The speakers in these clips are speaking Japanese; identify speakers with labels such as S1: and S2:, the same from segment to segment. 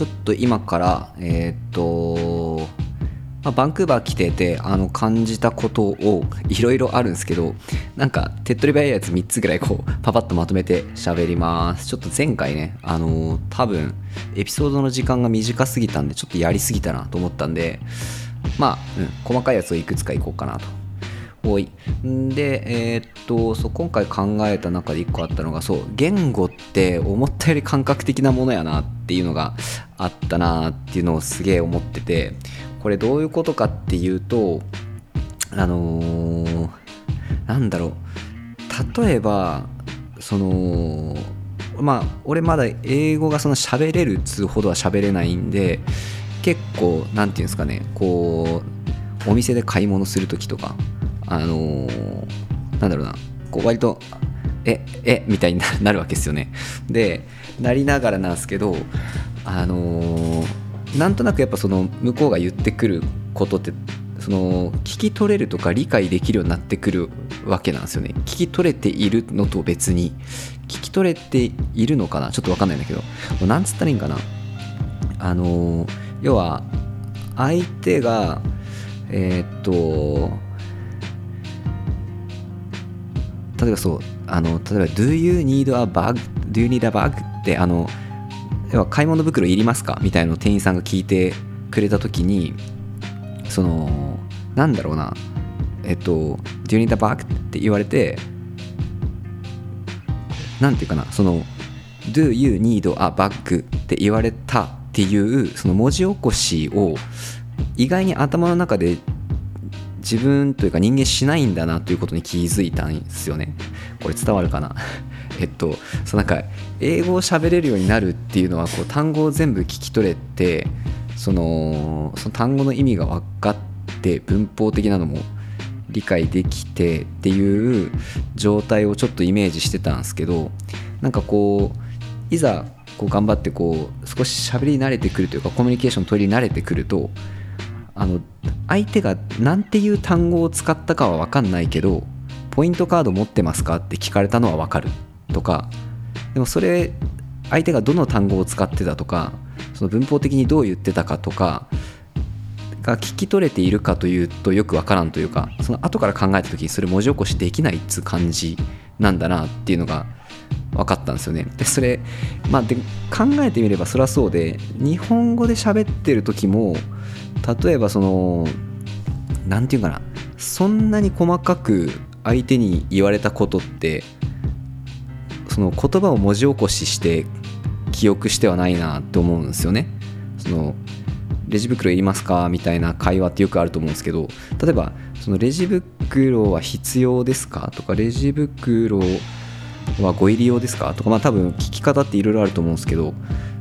S1: ちょっと今からえーっとまあ、バンクーバー来ててあの感じたことをいろいろあるんですけどなんか手っ取り早いやつ3つぐらいこうパパッとまとめて喋ります。ちょっと前回ねあのー多分エピソードの時間が短すぎたんでちょっとやりすぎたなと思ったんでまあ、うん、細かいやつをいくつかいこうかなと。おい。でえーっとそう今回考えた中で1個あったのがそう言語って思ったより感覚的なものやなっていうのがあったなっていうのをすげえ思っててこれどういうことかっていうとあのーなんだろう。例えばそのまあ俺まだ英語がその喋れるっつうほどは喋れないんで結構なんていうんですかねこうお店で買い物する時とかあのーなんだろうな。こう割とええみたいにな るわけですよね。でなりながらなんですけどあのーなんとなくやっぱその向こうが言ってくることってその聞き取れるとか理解できるようになってくるわけなんですよね。聞き取れているのと別に聞き取れているのかな？ちょっと分かんないんだけど。もうなんつったらいいんかな？あのー要は相手がえーっと例えばそうあの例えば「Do you need a bag? Do you need a bag?」ってあの要は買い物袋いりますか？みたいなのを店員さんが聞いてくれた時にそのなんだろうなえっと「Do you need a bag?」って言われてなんていうかなその「Do you need a bag?」って言われたっていうその文字起こしを意外に頭の中で自分というか人間しないんだなということに気づいたんですよね。これ伝わるかな？えっとそうなんか英語を喋れるようになるっていうのはこう単語を全部聞き取れてそのその単語の意味が分かって文法的なのも理解できてっていう状態をちょっとイメージしてたんですけどなんかこういざこう頑張ってこう少し喋り慣れてくるというかコミュニケーション取り慣れてくるとあの相手が何ていう単語を使ったかは分かんないけどポイントカード持ってますか？って聞かれたのは分かる。とかでもそれ相手がどの単語を使ってたとかその文法的にどう言ってたかとかが聞き取れているかというとよく分からんというかその後から考えた時にそれ文字起こしできないっつう感じなんだなっていうのが分かったんですよね。でそれまあで考えてみればそりゃそうで日本語で喋ってる時も例えばその何て言うかなそんなに細かく相手に言われたことってその言葉を文字起こしして記憶してはないなって思うんですよね。そのレジ袋いりますか？みたいな会話ってよくあると思うんですけど例えばそのレジ袋は必要ですか？とかレジ袋はご入り用ですか？とかまあ多分聞き方っていろいろあると思うんですけど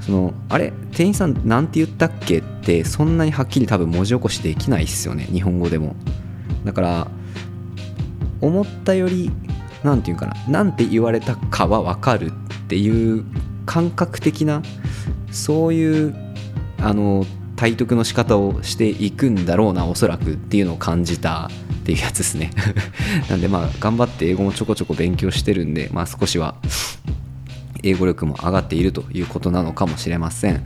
S1: そのあれ？店員さんなんて言ったっけってそんなにはっきり多分文字起こしできないっすよね日本語でも。だから思ったよりなんていうかななんて言われたかは分かるっていう感覚的なそういうあの体得の仕方をしていくんだろうなおそらくっていうのを感じたっていうやつですね なんでまあ頑張って英語もちょこちょこ勉強してるんでまあ少しは英語力も上がっているということなのかもしれません。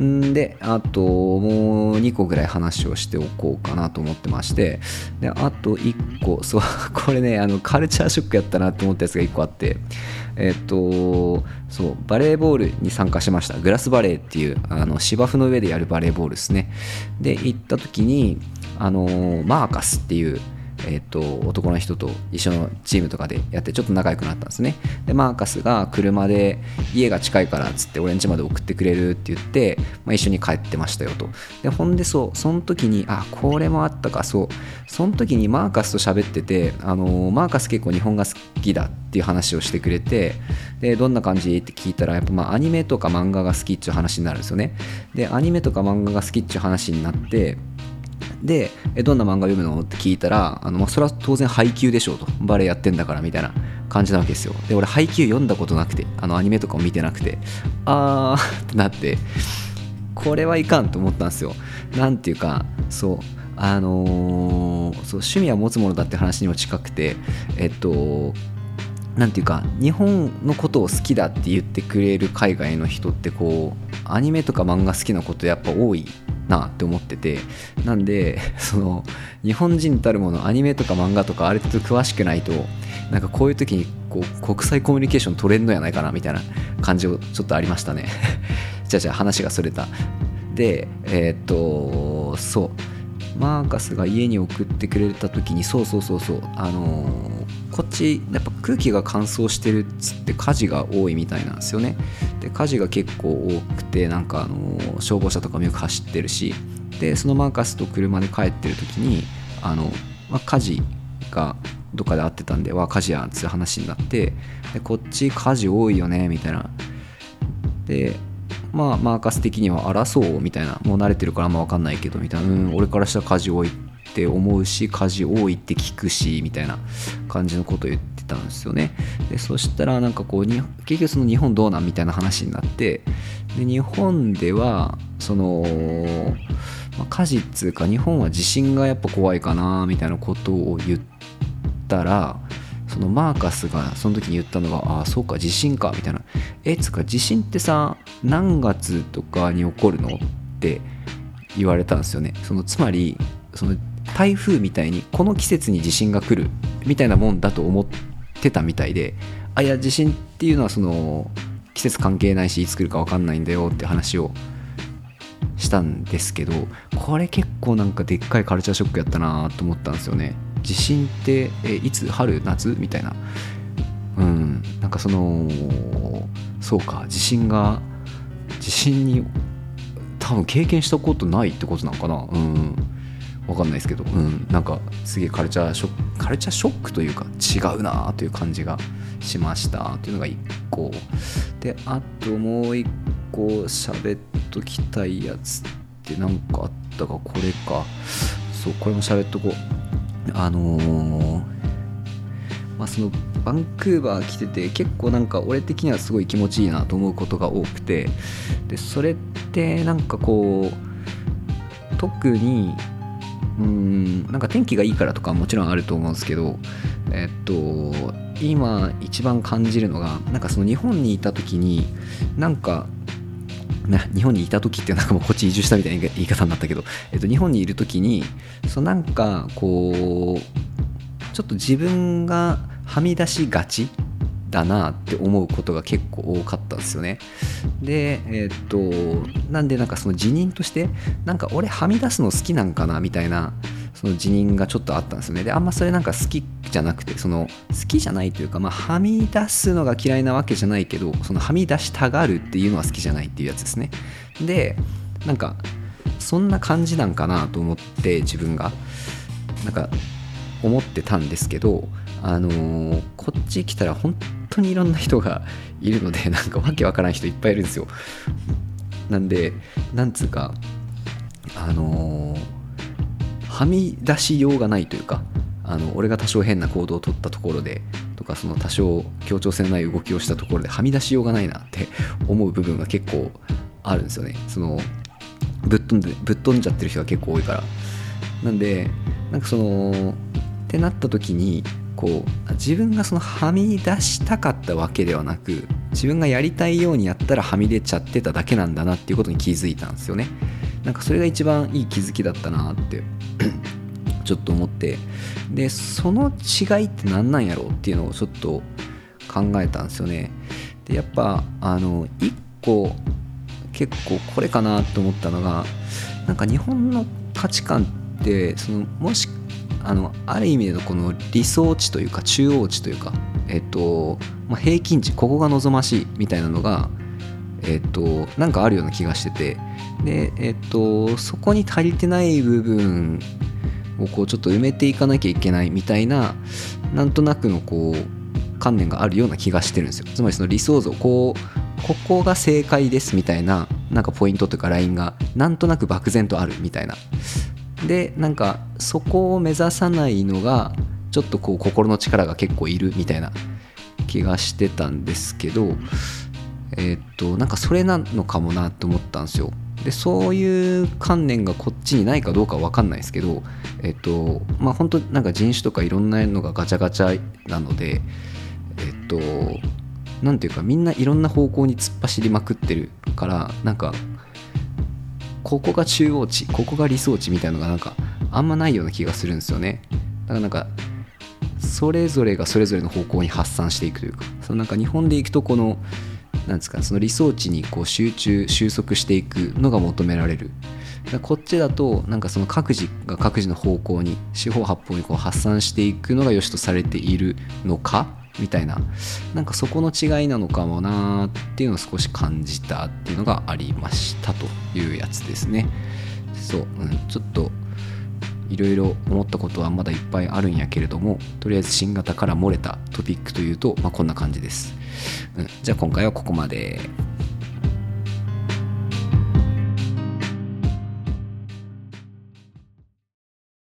S1: んで、あともう2個ぐらい話をしておこうかなと思ってまして、で、あと1個、そう、これね、あのカルチャーショックやったなと思ったやつが1個あって、えっと、そう、バレーボールに参加しました。グラスバレーっていう、あの芝生の上でやるバレーボールですね。で、行った時に、あの、マーカスっていう、えー、と男の人と一緒のチームとかでやってちょっと仲良くなったんですね。でマーカスが車で家が近いからっつって俺ん家まで送ってくれるって言って、まあ、一緒に帰ってましたよと。でほんでそうその時にあこれもあったかそう。その時にマーカスと喋ってて、あのーマーカス結構日本が好きだっていう話をしてくれてでどんな感じって聞いたらやっぱまあアニメとか漫画が好きっていう話になるんですよね。でアニメとか漫画が好きっていう話になってでえどんな漫画読むの？って聞いたらあの、まあ、それは当然配給でしょうと。バレエやってんだからみたいな感じなわけですよ。で俺配給読んだことなくてあのアニメとかも見てなくてあーってなってこれはいかんと思ったんですよ。なんていうかそうあのーそう趣味は持つものだって話にも近くてえっとなんていうか日本のことを好きだって言ってくれる海外の人ってこうアニメとか漫画好きなことやっぱ多いなって思っててなんで その日本人たるものアニメとか漫画とかある程度詳しくないとなんかこういう時にこう国際コミュニケーション取れんのやないかなみたいな感じをちょっとありましたね。じゃあじゃあ話がそれた。でえー、っとそう。マーカスが家に送ってくれた時にそうそうそうそう。あのー、こっちやっぱ空気が乾燥してるっつって火事が多いみたいなんですよね。で火事が結構多くてなんかあの、消防車とかもよく走ってるしでそのマーカスと車で帰ってる時にあの、まあ、火事がどっかで会ってたんでわ火事やんつう話になってでこっち火事多いよねみたいな。でまあマーカス的には争うみたいな。もう慣れてるからあんま分かんないけどみたいな。うん俺からしたら火事多い。って思うし火事多いって聞くしみたいな感じのことを言ってたんですよねでそしたらなんかこう結局その日本どうなんみたいな話になってで日本ではその、まあ、火事っつうか日本は地震がやっぱ怖いかなみたいなことを言ったらそのマーカスがその時に言ったのが「ああそうか地震か」みたいな「えつか地震ってさ何月とかに起こるの?」って言われたんですよねそのつまりその台風みたいにこの季節に地震が来るみたいなもんだと思ってたみたいであいや地震っていうのはその季節関係ないしいつ来るか分かんないんだよって話をしたんですけどこれ結構なんかでっかいカルチャーショックやったなと思ったんですよね。地震ってえいつ春夏みたいな。うん。なんかそのそうか地震が地震に多分経験したことないってことなのかな。うん。分かんないですけど、うん、なんかすげえカルチャーショックカルチャーショックというか違うなという感じがしましたというのが1個。であともう1個喋っときたいやつって何かあったか。これか。そうこれも喋っとこう。あのー、まあそのバンクーバー来てて結構なんか俺的にはすごい気持ちいいなと思うことが多くて。でそれってなんかこう特にうん。なんか天気がいいからとかもちろんあると思うんですけどえっと今一番感じるのがなんかその日本にいた時になんかな日本にいた時ってなんかもうこっち移住したみたいな言い方になったけど、えっと、日本にいる時にそなんかこうちょっと自分がはみ出しがちだなって思うことが結構多かったんですよね。で、えー、っと、なんでなんかその辞任として、なんか俺はみ出すの好きなんかなみたいな、その辞任がちょっとあったんですよね。で、あんまそれなんか好きじゃなくて、その好きじゃないというか、まあ、はみ出すのが嫌いなわけじゃないけど、そのはみ出したがるっていうのは好きじゃないっていうやつですね。で、なんか、そんな感じなんかなと思って自分が、なんか思ってたんですけど、あのー、こっち来たら本当にいろんな人がいるので なんかわけわからん人いっぱいいるんですよ。なんでなんつうかあのー、はみ出しようがないというかあの俺が多少変な行動をとったところでとかその多少協調性のない動きをしたところではみ出しようがないなって思う部分が結構あるんですよね。そのぶっ飛んでぶっ飛んじゃってる人が結構多いから。なんでなんかそのってなった時にこう自分がそのはみ出したかったわけではなく自分がやりたいようにやったらはみ出ちゃってただけなんだなっていうことに気づいたんですよね。なんかそれが一番いい気づきだったなって ちょっと思って。でその違いって何なんやろうっていうのをちょっと考えたんですよね。でやっぱあの一個結構これかなと思ったのがなんか日本の価値観ってそのもしあのある意味でのこの理想値というか中央値というか、えっとまあ、平均値ここが望ましいみたいなのが、えっと、なんかあるような気がしてて。で、えっと、そこに足りてない部分をこうちょっと埋めていかなきゃいけないみたいななんとなくのこう観念があるような気がしてるんですよ。つまりその理想像こうここが正解ですみたいななんかポイントというかラインがなんとなく漠然とあるみたいな。でなんかそこを目指さないのがちょっとこう心の力が結構いるみたいな気がしてたんですけどえ、っとなんかそれなのかもなと思ったんですよ。でそういう観念がこっちにないかどうかわかんないですけどえっとまあ本当なんか人種とかいろんなのがガチャガチャなのでえっと何ていうかみんないろんな方向に突っ走りまくってるからなんかここが中央値ここが理想値みたいなのがなんかあんまないような気がするんですよね。だからなんかそれぞれがそれぞれの方向に発散していくというかそのなんか日本でいくとこのなんですかその理想値にこう集中収束していくのが求められる。こっちだとなんかその各自が各自の方向に四方八方にこう発散していくのが良しとされているのかみたいな。なんかそこの違いなのかもなっていうのを少し感じたっていうのがありましたというやつですね。そう、うん、ちょっといろいろ思ったことはまだいっぱいあるんやけれどもとりあえず新型から漏れたトピックというと、まあ、こんな感じです、うん、じゃあ今回はここまで。